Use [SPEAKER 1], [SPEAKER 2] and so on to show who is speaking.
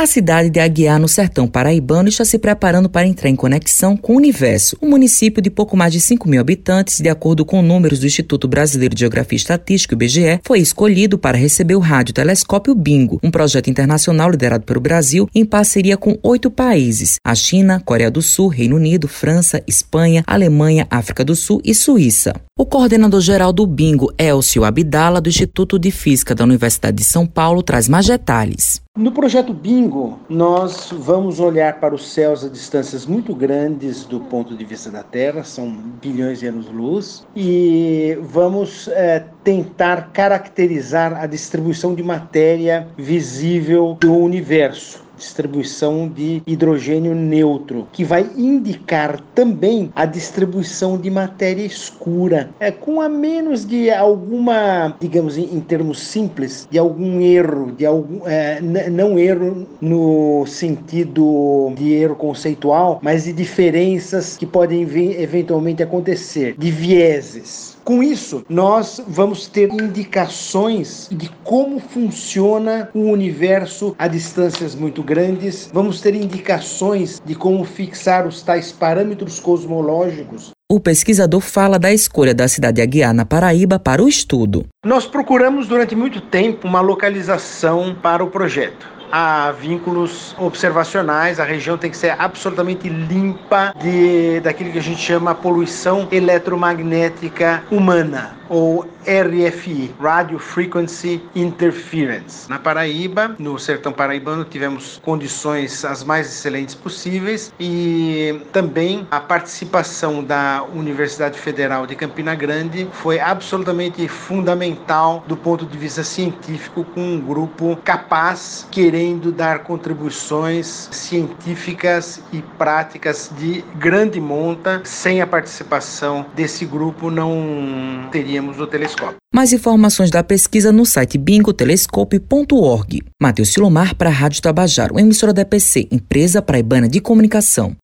[SPEAKER 1] A cidade de Aguiar, no sertão paraibano, está se preparando para entrar em conexão com o universo. O município de pouco mais de 5 mil habitantes, de acordo com números do Instituto Brasileiro de Geografia e Estatística, IBGE, foi escolhido para receber o radiotelescópio Bingo, um projeto internacional liderado pelo Brasil em parceria com oito países: a China, Coreia do Sul, Reino Unido, França, Espanha, Alemanha, África do Sul e Suíça. O coordenador-geral do Bingo, Elcio Abdala, do Instituto de Física da Universidade de São Paulo, traz mais detalhes.
[SPEAKER 2] No projeto Bingo, nós vamos olhar para os céus a distâncias muito grandes do ponto de vista da Terra, são bilhões de anos-luz, e vamos é, tentar caracterizar a distribuição de matéria visível do universo distribuição de hidrogênio neutro, que vai indicar também a distribuição de matéria escura, é, com a menos de alguma, digamos em, em termos simples, de algum erro, de algum, é, não erro no sentido de erro conceitual, mas de diferenças que podem eventualmente acontecer, de vieses. Com isso, nós vamos ter indicações de como funciona o universo a distâncias muito grandes, vamos ter indicações de como fixar os tais parâmetros cosmológicos.
[SPEAKER 1] O pesquisador fala da escolha da cidade de Aguiar, na Paraíba, para o estudo.
[SPEAKER 2] Nós procuramos durante muito tempo uma localização para o projeto há vínculos observacionais, a região tem que ser absolutamente limpa de daquilo que a gente chama poluição eletromagnética humana ou RFI, Radio Frequency Interference. Na Paraíba, no sertão paraibano, tivemos condições as mais excelentes possíveis e também a participação da Universidade Federal de Campina Grande foi absolutamente fundamental do ponto de vista científico, com um grupo capaz, querendo dar contribuições científicas e práticas de grande monta. Sem a participação desse grupo, não teria teríamos telescópio.
[SPEAKER 1] Mais informações da pesquisa no site bingotelescope.org. Matheus Silomar para a Rádio Tabajaro, emissora da EPC, empresa praibana de comunicação.